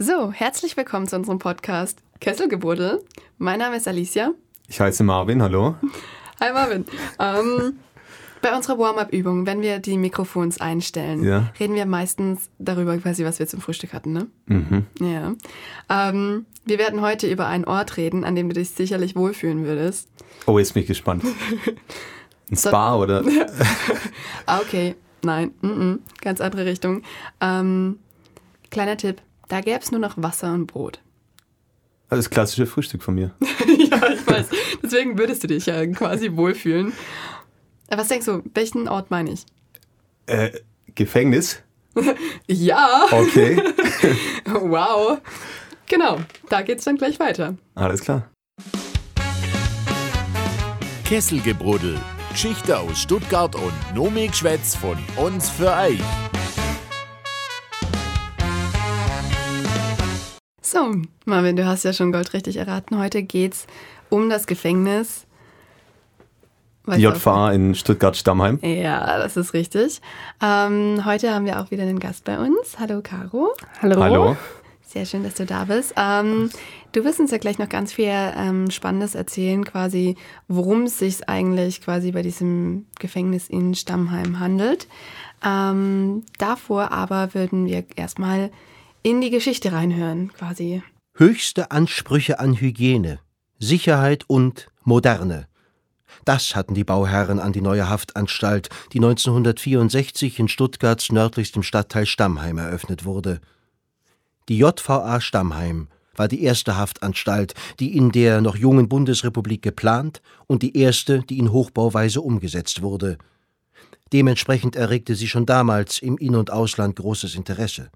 So, herzlich willkommen zu unserem Podcast Kesselgebuddel. Mein Name ist Alicia. Ich heiße Marvin, hallo. Hi Marvin. Ähm, bei unserer Warm-up-Übung, wenn wir die Mikrofons einstellen, Ja. reden wir meistens darüber, quasi, was wir zum Frühstück hatten, ne? Mhm. Ja. Ähm, wir werden heute über einen Ort reden, an dem du dich sicherlich wohlfühlen würdest. Oh, jetzt bin ich gespannt. Ein Spa oder? Ah, okay. Nein, mm -mm. ganz andere Richtung. Ähm, kleiner Tipp, da gäbe es nur noch Wasser und Brot. Also das klassische Frühstück von mir. ja, ich weiß. Deswegen würdest du dich ja quasi wohlfühlen. Aber Was denkst du, welchen Ort meine ich? Äh, Gefängnis? Ja, Okay, wow. Genau, da geht's dann gleich weiter. alles klar. Kesselgebruddel. Geschichte aus Stuttgart und Nomikschwätz von uns für euch. So, Marvin, du hast ja schon goldrichtig erraten. Heute geht's um das Gefängnis. Die JVA in Stuttgart-Stammheim. Ja, das ist richtig. Ähm, heute haben wir auch wieder einen Gast bei uns. Hallo, Caro. Hallo. Sehr schön, dass du da bist. Ähm, du wirst uns ja gleich noch ganz viel ähm, Spannendes erzählen, quasi, worum es sich eigentlich quasi bei diesem Gefängnis in Stammheim handelt. Ähm, davor aber würden wir erstmal in die Geschichte reinhören, quasi. Höchste Ansprüche an Hygiene, Sicherheit und Moderne. Das hatten die Bauherren an die neue Haftanstalt, die 1964 in Stuttgarts nördlichstem Stadtteil Stammheim eröffnet wurde. Die JVA Stammheim war die erste Haftanstalt, die in der noch jungen Bundesrepublik geplant und die erste, die in Hochbauweise umgesetzt wurde. Dementsprechend erregte sie schon damals im In- und Ausland großes Interesse.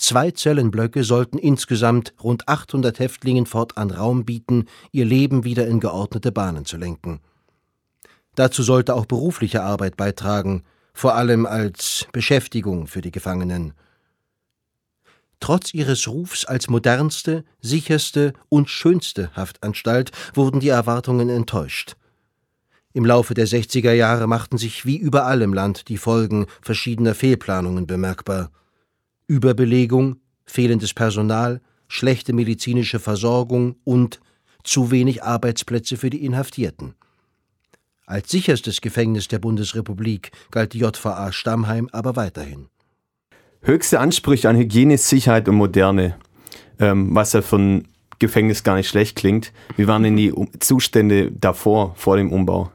Zwei Zellenblöcke sollten insgesamt rund 800 Häftlingen fortan Raum bieten, ihr Leben wieder in geordnete Bahnen zu lenken. Dazu sollte auch berufliche Arbeit beitragen, vor allem als Beschäftigung für die Gefangenen. Trotz ihres Rufs als modernste, sicherste und schönste Haftanstalt wurden die Erwartungen enttäuscht. Im Laufe der 60er Jahre machten sich wie überall im Land die Folgen verschiedener Fehlplanungen bemerkbar. Überbelegung, fehlendes Personal, schlechte medizinische Versorgung und zu wenig Arbeitsplätze für die Inhaftierten. Als sicherstes Gefängnis der Bundesrepublik galt die JVA Stammheim aber weiterhin. Höchste Ansprüche an Hygiene, Sicherheit und Moderne. Ähm, was ja ein Gefängnis gar nicht schlecht klingt. Wie waren denn die Zustände davor, vor dem Umbau?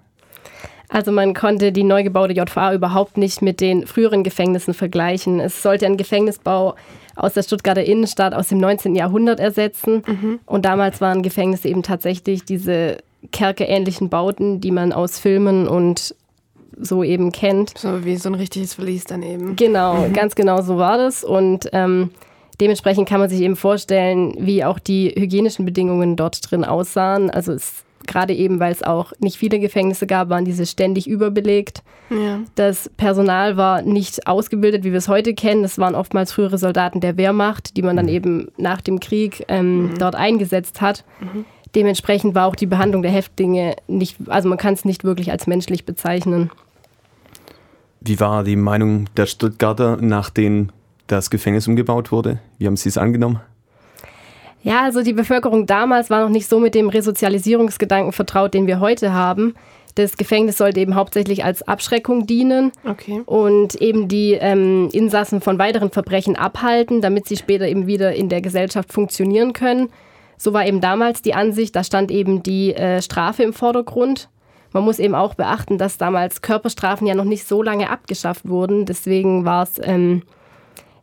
Also man konnte die neu gebaute JVA überhaupt nicht mit den früheren Gefängnissen vergleichen. Es sollte ein Gefängnisbau aus der Stuttgarter Innenstadt aus dem 19. Jahrhundert ersetzen. Und damals waren Gefängnisse eben tatsächlich diese kerkeähnlichen Bauten, die man aus Filmen und so eben kennt. So wie so ein richtiges Verlies daneben. Genau, ganz genau so war das. Und ähm, dementsprechend kann man sich eben vorstellen, wie auch die hygienischen Bedingungen dort drin aussahen. Also es gerade eben, weil es auch nicht viele Gefängnisse gab, waren diese ständig überbelegt. Ja. Das Personal war nicht ausgebildet, wie wir es heute kennen. Das waren oftmals frühere Soldaten der Wehrmacht, die man dann eben nach dem Krieg ähm, dort eingesetzt hat. Dementsprechend war auch die Behandlung der Häftlinge nicht, also man kann es nicht wirklich als menschlich bezeichnen. Wie war die Meinung der Stuttgarter, nachdem das Gefängnis umgebaut wurde? Wie haben sie es angenommen? Ja, also die Bevölkerung damals war noch nicht so mit dem Resozialisierungsgedanken vertraut, den wir heute haben. Das Gefängnis sollte eben hauptsächlich als Abschreckung dienen Okay. und eben die ähm, Insassen von weiteren Verbrechen abhalten, damit sie später eben wieder in der Gesellschaft funktionieren können. So war eben damals die Ansicht, da stand eben die äh, Strafe im Vordergrund. Man muss eben auch beachten, dass damals Körperstrafen ja noch nicht so lange abgeschafft wurden. Deswegen war es, ähm,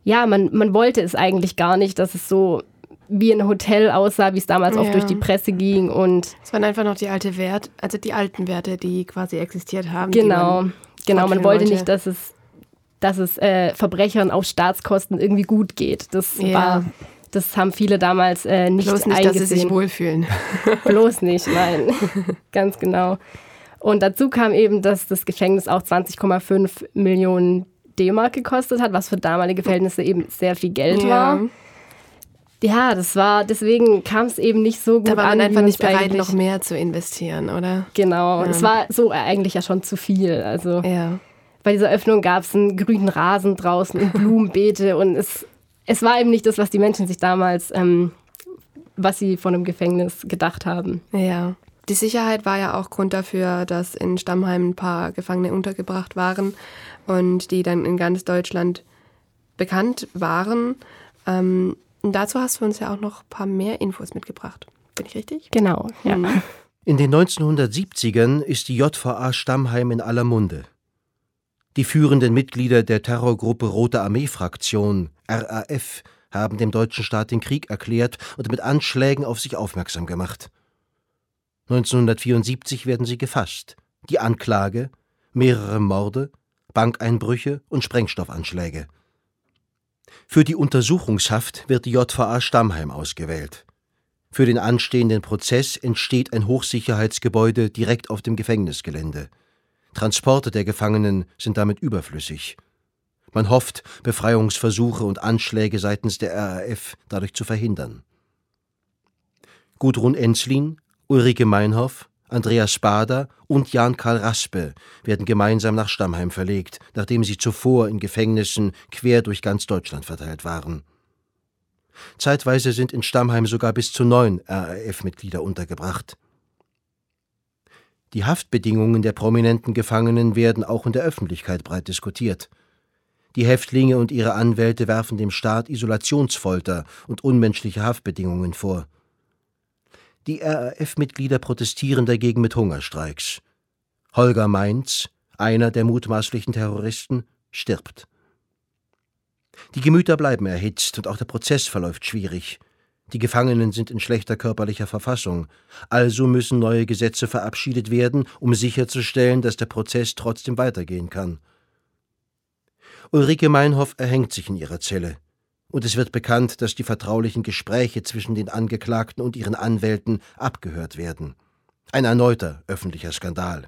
ja, man, man wollte es eigentlich gar nicht, dass es so wie ein Hotel aussah, wie es damals Ja. durch die Presse ging. Und Es waren einfach noch die alte Wert, also die alten Werte, die quasi existiert haben. genau, man genau, man wollte nicht, dass es, dass es äh, Verbrechern auf Staatskosten irgendwie gut geht. Das Ja. war, das haben viele damals äh, nicht Bloß nicht, dass sie sich wohlfühlen. Bloß nicht, nein. Ganz genau. Und dazu kam eben, dass das Gefängnis auch 20,5 Millionen D-Mark gekostet hat, was für damalige Verhältnisse eben sehr viel Geld Ja. war. Ja, das war, deswegen kam es eben nicht so gut Da war an. man einfach wie nicht bereit, noch mehr zu investieren, oder? Genau, Ja. es war so eigentlich ja schon zu viel. Also Ja. bei dieser Öffnung gab es einen grünen Rasen draußen und Blumenbeete und es es war eben nicht das, was die Menschen sich damals, ähm, was sie von einem Gefängnis gedacht haben. Ja. Die Sicherheit war ja auch Grund dafür, dass in Stammheim ein paar Gefangene untergebracht waren und die dann in ganz Deutschland bekannt waren. Ähm, und dazu hast du uns ja auch noch ein paar mehr Infos mitgebracht. Bin ich richtig? Genau, ja. Mhm. In den 1970ern ist die JVA Stammheim in aller Munde. Die führenden Mitglieder der Terrorgruppe Rote Armee-Fraktion, RAF, haben dem deutschen Staat den Krieg erklärt und mit Anschlägen auf sich aufmerksam gemacht. 1974 werden sie gefasst. Die Anklage, mehrere Morde, Bankeinbrüche und Sprengstoffanschläge. Für die Untersuchungshaft wird die JVA Stammheim ausgewählt. Für den anstehenden Prozess entsteht ein Hochsicherheitsgebäude direkt auf dem Gefängnisgelände. Transporte der Gefangenen sind damit überflüssig. Man hofft, Befreiungsversuche und Anschläge seitens der RAF dadurch zu verhindern. Gudrun Enslin, Ulrike Meinhoff, Andreas Bader und Jan-Karl Raspe werden gemeinsam nach Stammheim verlegt, nachdem sie zuvor in Gefängnissen quer durch ganz Deutschland verteilt waren. Zeitweise sind in Stammheim sogar bis zu neun RAF-Mitglieder untergebracht. Die Haftbedingungen der prominenten Gefangenen werden auch in der Öffentlichkeit breit diskutiert. Die Häftlinge und ihre Anwälte werfen dem Staat Isolationsfolter und unmenschliche Haftbedingungen vor. Die RAF-Mitglieder protestieren dagegen mit Hungerstreiks. Holger Mainz, einer der mutmaßlichen Terroristen, stirbt. Die Gemüter bleiben erhitzt und auch der Prozess verläuft schwierig. Die Gefangenen sind in schlechter körperlicher Verfassung, also müssen neue Gesetze verabschiedet werden, um sicherzustellen, dass der Prozess trotzdem weitergehen kann. Ulrike Meinhoff erhängt sich in ihrer Zelle, und es wird bekannt, dass die vertraulichen Gespräche zwischen den Angeklagten und ihren Anwälten abgehört werden. Ein erneuter öffentlicher Skandal.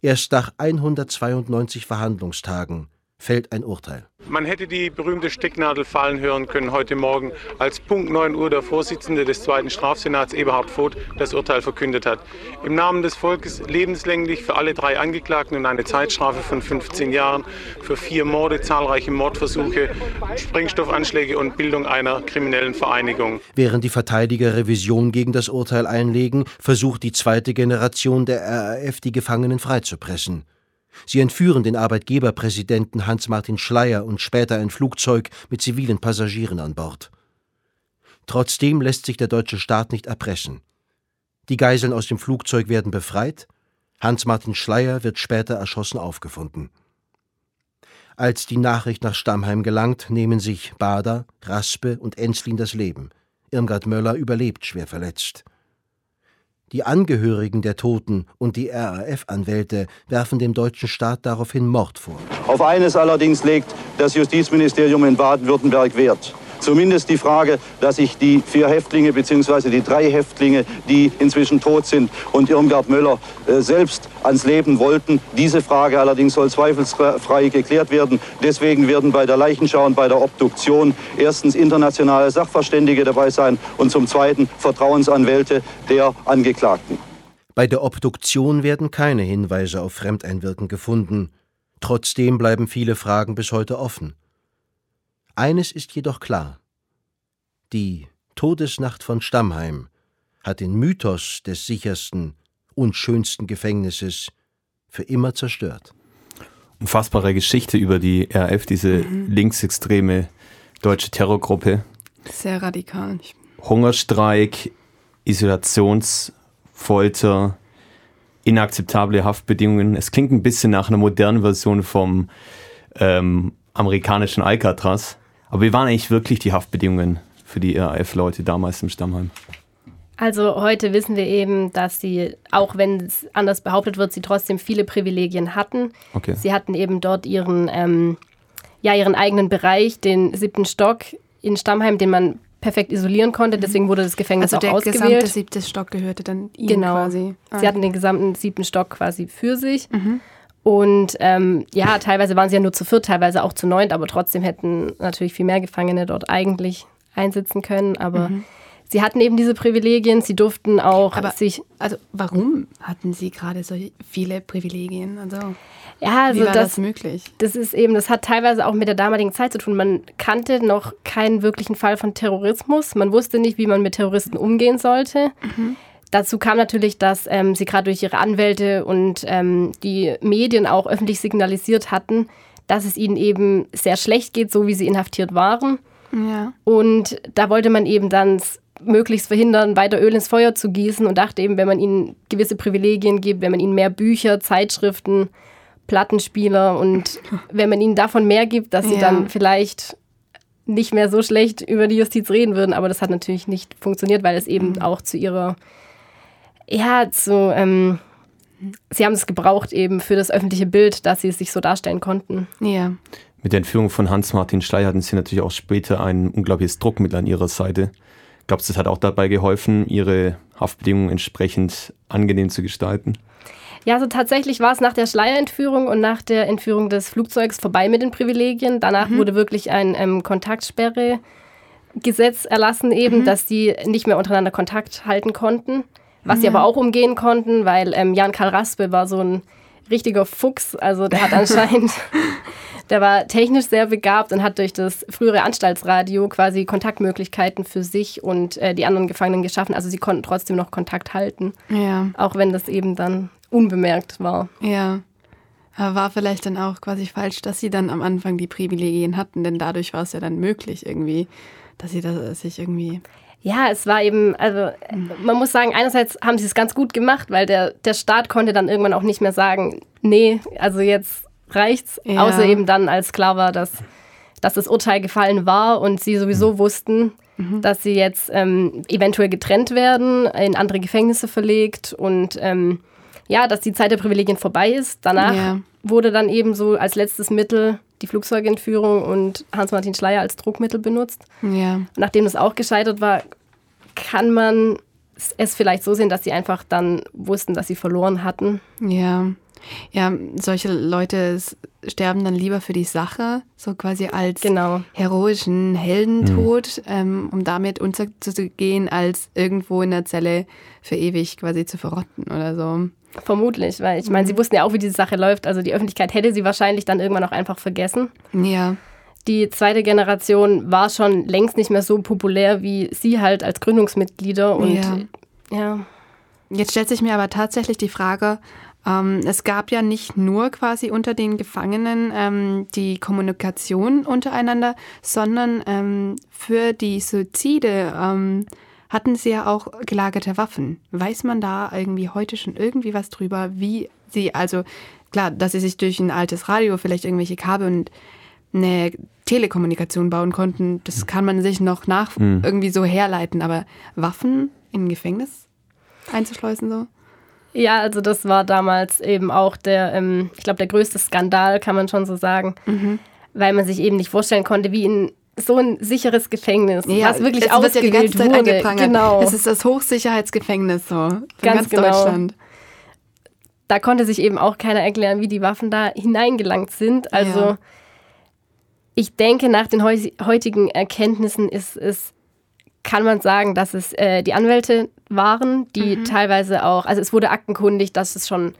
Erst nach 192 Verhandlungstagen fällt ein Urteil. Man hätte die berühmte Stecknadel fallen hören können heute Morgen, als Punkt 9 Uhr der Vorsitzende des zweiten Strafsenats Eberhard Voth das Urteil verkündet hat. Im Namen des Volkes lebenslänglich für alle drei Angeklagten und eine Zeitstrafe von 15 Jahren für vier Morde, zahlreiche Mordversuche, Sprengstoffanschläge und Bildung einer kriminellen Vereinigung. Während die Verteidiger Revision gegen das Urteil einlegen, versucht die zweite Generation der RAF die Gefangenen freizupressen. Sie entführen den Arbeitgeberpräsidenten Hans-Martin Schleyer und später ein Flugzeug mit zivilen Passagieren an Bord. Trotzdem lässt sich der deutsche Staat nicht erpressen. Die Geiseln aus dem Flugzeug werden befreit, Hans-Martin Schleyer wird später erschossen aufgefunden. Als die Nachricht nach Stammheim gelangt, nehmen sich Bader, Raspe und Enslin das Leben. Irmgard Möller überlebt schwer verletzt. Die Angehörigen der Toten und die RAF-Anwälte werfen dem deutschen Staat daraufhin Mord vor. Auf eines allerdings legt das Justizministerium in Baden-Württemberg Wert. Zumindest die Frage, dass sich die vier Häftlinge bzw. die drei Häftlinge, die inzwischen tot sind und Irmgard Möller äh, selbst ans Leben wollten. Diese Frage allerdings soll zweifelsfrei geklärt werden. Deswegen werden bei der Leichenschau und bei der Obduktion erstens internationale Sachverständige dabei sein und zum Zweiten Vertrauensanwälte der Angeklagten. Bei der Obduktion werden keine Hinweise auf Fremdeinwirken gefunden. Trotzdem bleiben viele Fragen bis heute offen. Eines ist jedoch klar. Die Todesnacht von Stammheim hat den Mythos des sichersten und schönsten Gefängnisses für immer zerstört. Unfassbare Geschichte über die RF, diese mhm. linksextreme deutsche Terrorgruppe. Sehr radikal. Hungerstreik, Isolationsfolter, inakzeptable Haftbedingungen. Es klingt ein bisschen nach einer modernen Version vom ähm, amerikanischen Alcatraz. Aber wie waren eigentlich wirklich die Haftbedingungen für die RAF-Leute damals im Stammheim? Also heute wissen wir eben, dass sie, auch wenn es anders behauptet wird, sie trotzdem viele Privilegien hatten. Okay. Sie hatten eben dort ihren, ähm, ja, ihren eigenen Bereich, den siebten Stock in Stammheim, den man perfekt isolieren konnte. Mhm. Deswegen wurde das Gefängnis also auch ausgewählt. Also der gesamte siebte Stock gehörte dann ihnen genau. quasi. Ah. Sie hatten den gesamten siebten Stock quasi für sich. Mhm. Und ähm, ja, teilweise waren sie ja nur zu viert, teilweise auch zu neunt, aber trotzdem hätten natürlich viel mehr Gefangene dort eigentlich einsitzen können. Aber mhm. sie hatten eben diese Privilegien, sie durften auch Aber sich. also warum hatten sie gerade so viele Privilegien? Also Ja, also wie war das, das, möglich? das ist eben, das hat teilweise auch mit der damaligen Zeit zu tun. Man kannte noch keinen wirklichen Fall von Terrorismus. Man wusste nicht, wie man mit Terroristen umgehen sollte. Dazu kam natürlich, dass ähm, sie gerade durch ihre Anwälte und ähm, die Medien auch öffentlich signalisiert hatten, dass es ihnen eben sehr schlecht geht, so wie sie inhaftiert waren. Ja. Und da wollte man eben dann möglichst verhindern, weiter Öl ins Feuer zu gießen und dachte eben, wenn man ihnen gewisse Privilegien gibt, wenn man ihnen mehr Bücher, Zeitschriften, Plattenspieler und wenn man ihnen davon mehr gibt, dass sie Ja. dann vielleicht nicht mehr so schlecht über die Justiz reden würden. Aber das hat natürlich nicht funktioniert, weil es eben auch zu ihrer, ja, zu, ähm, sie haben es gebraucht eben für das öffentliche Bild, dass sie es sich so darstellen konnten. Ja. Mit der Entführung von Hans-Martin Schleyer hatten sie natürlich auch später ein unglaubliches Druckmittel an ihrer Seite. Glaubst du, das hat auch dabei geholfen, ihre Haftbedingungen entsprechend angenehm zu gestalten? Ja, also tatsächlich war es nach der Schleierentführung und nach der Entführung des Flugzeugs vorbei mit den Privilegien. Danach wurde wirklich ein ähm, Kontaktsperre-Gesetz erlassen, eben, dass die nicht mehr untereinander Kontakt halten konnten. Was sie aber auch umgehen konnten, weil ähm, Jan Karl Raspe war so ein richtiger Fuchs. Also der hat anscheinend, der war technisch sehr begabt und hat durch das frühere Anstaltsradio quasi Kontaktmöglichkeiten für sich und äh, die anderen Gefangenen geschaffen. Also sie konnten trotzdem noch Kontakt halten, Ja. auch wenn das eben dann unbemerkt war. Ja. War vielleicht dann auch quasi falsch, dass sie dann am Anfang die Privilegien hatten, denn dadurch war es ja dann möglich irgendwie, dass sie das sich irgendwie. Ja, es war eben, also man muss sagen, einerseits haben sie es ganz gut gemacht, weil der, der Staat konnte dann irgendwann auch nicht mehr sagen, nee, also jetzt reicht's. Ja. Außer eben dann, als klar war, dass, dass das Urteil gefallen war und sie sowieso wussten, dass sie jetzt ähm, eventuell getrennt werden, in andere Gefängnisse verlegt und ähm, ja, dass die Zeit der Privilegien vorbei ist. Danach Ja. wurde dann eben so als letztes Mittel die Flugzeugentführung und Hans-Martin Schleyer als Druckmittel benutzt. Ja. Nachdem das auch gescheitert war, kann man es vielleicht so sehen, dass sie einfach dann wussten, dass sie verloren hatten. Ja. Ja, solche Leute sterben dann lieber für die Sache, so quasi als Genau. heroischen Heldentod, ähm, um damit unterzugehen, als irgendwo in der Zelle für ewig quasi zu verrotten oder so. Vermutlich, weil ich meine, sie wussten ja auch, wie diese Sache läuft. Also die Öffentlichkeit hätte sie wahrscheinlich dann irgendwann auch einfach vergessen. Ja. Die zweite Generation war schon längst nicht mehr so populär wie sie halt als Gründungsmitglieder. Und Ja. ja, Jetzt stellt sich mir aber tatsächlich die Frage, ähm, es gab ja nicht nur quasi unter den Gefangenen ähm, die Kommunikation untereinander, sondern ähm, für die Suizide ähm, hatten sie ja auch gelagerte Waffen. Weiß man da irgendwie heute schon irgendwie was drüber, wie sie, also klar, dass sie sich durch ein altes Radio vielleicht irgendwelche Kabel und eine Telekommunikation bauen konnten, das kann man sich noch nach irgendwie so herleiten, aber Waffen im Gefängnis einzuschleusen so? ja, also das war damals eben auch der, ähm, ich glaube, der größte Skandal, kann man schon so sagen, weil man sich eben nicht vorstellen konnte, wie in so ein sicheres Gefängnis, was wirklich es wird ja die ausgewählt ganze Zeit wurde. angeprangert. Genau. Es ist das Hochsicherheitsgefängnis so von ganz, Ganz genau. Deutschland. da konnte sich eben auch keiner erklären, wie die Waffen da hineingelangt sind. Also Ja. Ich denke, nach den heu heutigen Erkenntnissen ist es, kann man sagen, dass es äh, die Anwälte waren, die Mhm. teilweise auch, also es wurde aktenkundig, dass es schon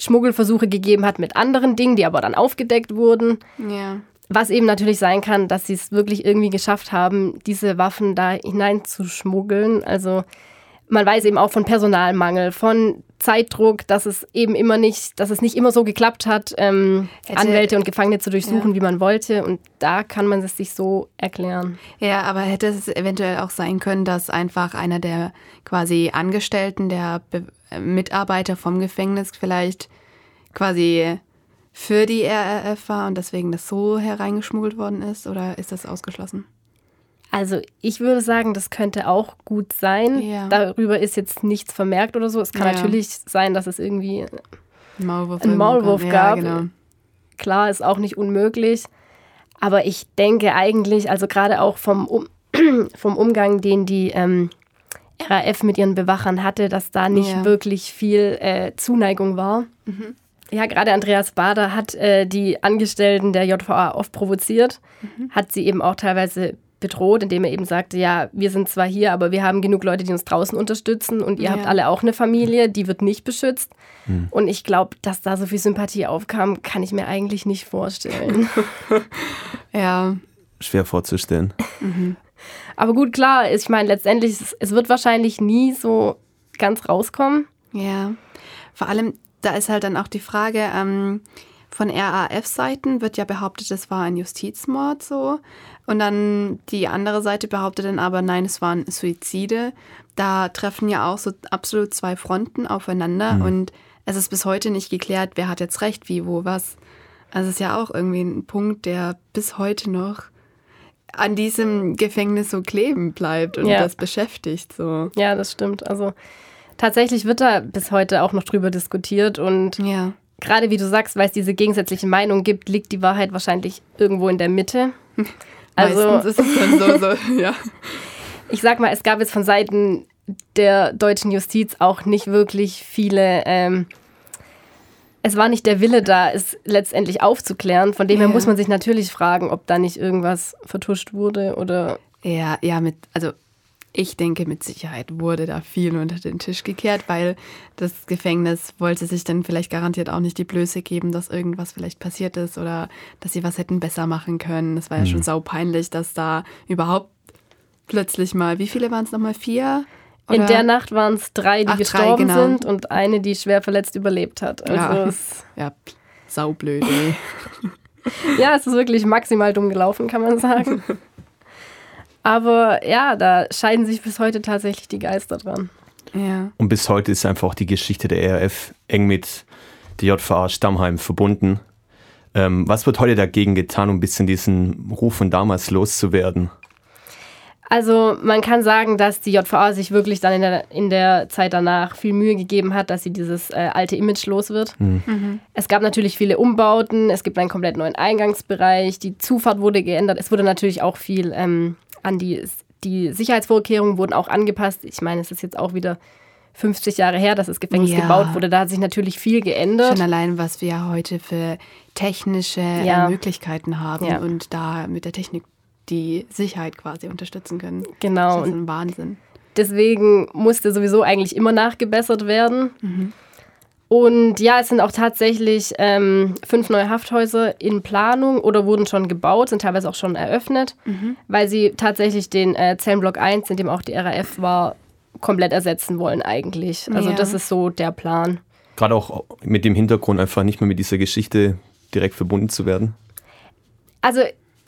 Schmuggelversuche gegeben hat mit anderen Dingen, die aber dann aufgedeckt wurden. Ja. Was eben natürlich sein kann, dass sie es wirklich irgendwie geschafft haben, diese Waffen da hineinzuschmuggeln. Also man weiß eben auch von Personalmangel, von Zeitdruck, dass es eben immer nicht, dass es nicht immer so geklappt hat, ähm, Hätte- Anwälte und Gefangene zu durchsuchen, Ja. wie man wollte. Und da kann man es sich so erklären. ja, aber hätte es eventuell auch sein können, dass einfach einer der quasi Angestellten, der Be äh, Mitarbeiter vom Gefängnis vielleicht quasi für die RRF war und deswegen das so hereingeschmuggelt worden ist? Oder ist das ausgeschlossen? Also ich würde sagen, das könnte auch gut sein. Ja. Darüber ist jetzt nichts vermerkt oder so. Es kann Ja. natürlich sein, dass es irgendwie Maulwurf, Ein irgendwo Maulwurf kam. gab. Ja, genau. klar, ist auch nicht unmöglich. Aber ich denke eigentlich, also gerade auch vom, um vom Umgang, den die ähm, RAF mit ihren Bewachern hatte, dass da nicht wirklich viel äh, Zuneigung war. Ja, gerade Andreas Bader hat äh, die Angestellten der JVA oft provoziert, hat sie eben auch teilweise bedroht, indem er eben sagte, ja, wir sind zwar hier, aber wir haben genug Leute, die uns draußen unterstützen und ihr Ja. habt alle auch eine Familie, die wird nicht beschützt. Und ich glaube, dass da so viel Sympathie aufkam, kann ich mir eigentlich nicht vorstellen. Ja, Schwer vorzustellen. aber gut, klar, ich meine, letztendlich, es, es wird wahrscheinlich nie so ganz rauskommen. ja. Vor allem, da ist halt dann auch die Frage, ähm, von RAF-Seiten wird ja behauptet, es war ein Justizmord so. Und dann die andere Seite behauptet dann aber, nein, es waren Suizide. Da treffen ja auch so absolut zwei Fronten aufeinander und es ist bis heute nicht geklärt, wer hat jetzt recht, wie, wo, was. Also es ist ja auch irgendwie ein Punkt, der bis heute noch an diesem Gefängnis so kleben bleibt und Ja. das beschäftigt so. Ja, das stimmt. Also tatsächlich wird da bis heute auch noch drüber diskutiert und Ja. Gerade wie du sagst, weil es diese gegensätzlichen Meinungen gibt, liegt die Wahrheit wahrscheinlich irgendwo in der Mitte. Also Meistens ist es dann so, so ja. ich sag mal, es gab jetzt von Seiten der deutschen Justiz auch nicht wirklich viele. Ähm, es war nicht der Wille da, es letztendlich aufzuklären. Von dem her Ja. muss man sich natürlich fragen, ob da nicht irgendwas vertuscht wurde oder. Ja, ja, mit, also ich denke, mit Sicherheit wurde da viel unter den Tisch gekehrt, weil das Gefängnis wollte sich dann vielleicht garantiert auch nicht die Blöße geben, dass irgendwas vielleicht passiert ist oder dass sie was hätten besser machen können. Es war ja schon saupeinlich, dass da überhaupt plötzlich mal, wie viele waren es nochmal? Vier? In Oder- der Nacht waren es drei, die Ach, drei, gestorben genau. sind und eine, die schwer verletzt überlebt hat. Also Ja. Ja, saublöd, ja, es ist wirklich maximal dumm gelaufen, kann man sagen. Aber ja, da scheiden sich bis heute tatsächlich die Geister dran. Ja. Und bis heute ist einfach die Geschichte der RAF eng mit der JVA Stammheim verbunden. Ähm, was wird heute dagegen getan, um ein bisschen diesen Ruf von damals loszuwerden? Also man kann sagen, dass die JVA sich wirklich dann in der, in der Zeit danach viel Mühe gegeben hat, dass sie dieses äh, alte Image los wird. Es gab natürlich viele Umbauten, es gibt einen komplett neuen Eingangsbereich, die Zufahrt wurde geändert, es wurde natürlich auch viel ähm, an die, die Sicherheitsvorkehrungen wurden auch angepasst. Ich meine, es ist jetzt auch wieder 50 Jahre her, dass das Gefängnis Ja. gebaut wurde. Da hat sich natürlich viel geändert. Schon allein, was wir heute für technische Ja. äh, Möglichkeiten haben Ja. und da mit der Technik die Sicherheit quasi unterstützen können. Genau. Das ist ein Wahnsinn. Deswegen musste sowieso eigentlich immer nachgebessert werden. Und ja, es sind auch tatsächlich ähm, fünf neue Hafthäuser in Planung oder wurden schon gebaut, sind teilweise auch schon eröffnet, weil sie tatsächlich den äh, Zellenblock 1, in dem auch die RAF war, komplett ersetzen wollen eigentlich. Also Ja. das ist so der Plan. Gerade auch mit dem Hintergrund einfach nicht mehr mit dieser Geschichte direkt verbunden zu werden. Also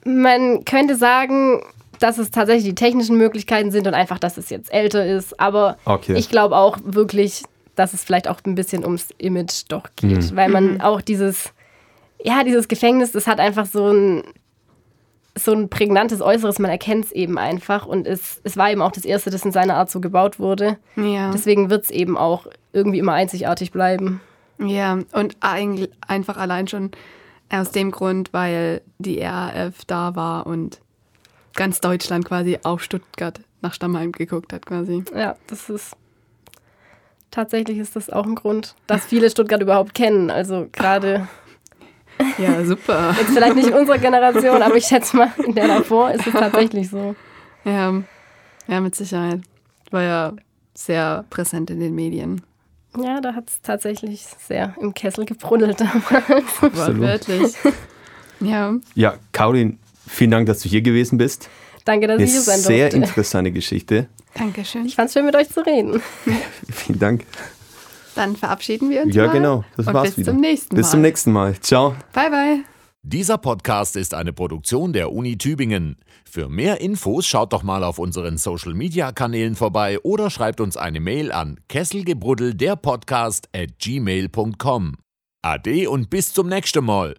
man könnte sagen, dass es tatsächlich die technischen Möglichkeiten sind und einfach, dass es jetzt älter ist. Aber Okay. ich glaube auch wirklich, dass es vielleicht auch ein bisschen ums Image doch geht. Weil man auch dieses, ja, dieses Gefängnis, das hat einfach so ein, so ein prägnantes Äußeres, man erkennt es eben einfach. Und es, es war eben auch das erste, das in seiner Art so gebaut wurde. Ja. Deswegen wird es eben auch irgendwie immer einzigartig bleiben. ja, und eigentlich einfach allein schon aus dem Grund, weil die RAF da war und ganz Deutschland quasi auf Stuttgart nach Stammheim geguckt hat quasi. Ja, das ist. Tatsächlich ist das auch ein Grund, dass viele Stuttgart überhaupt kennen. Also gerade Ja, super. jetzt vielleicht nicht in unserer Generation, aber ich schätze mal, in der davor ist es tatsächlich so. ja, ja, mit Sicherheit. War ja sehr präsent in den Medien. Ja, da hat es tatsächlich sehr im Kessel gebruddelt damals. Wortwörtlich. ja. Ja, Caroline, vielen Dank, dass du hier gewesen bist. Danke, dass Eine ich hier sein sehr durfte. interessante Geschichte. Dankeschön. Ich fand es schön, mit euch zu reden. Vielen Dank. Dann verabschieden wir uns Ja, mal. genau. Das und war's bis wieder. zum nächsten Mal. Bis zum nächsten Mal. Ciao. Bye, bye. Dieser Podcast ist eine Produktion der Uni Tübingen. Für mehr Infos schaut doch mal auf unseren Social Media Kanälen vorbei oder schreibt uns eine Mail an kesselgebruddel der Podcast at gmail.com. Ade und bis zum nächsten Mal.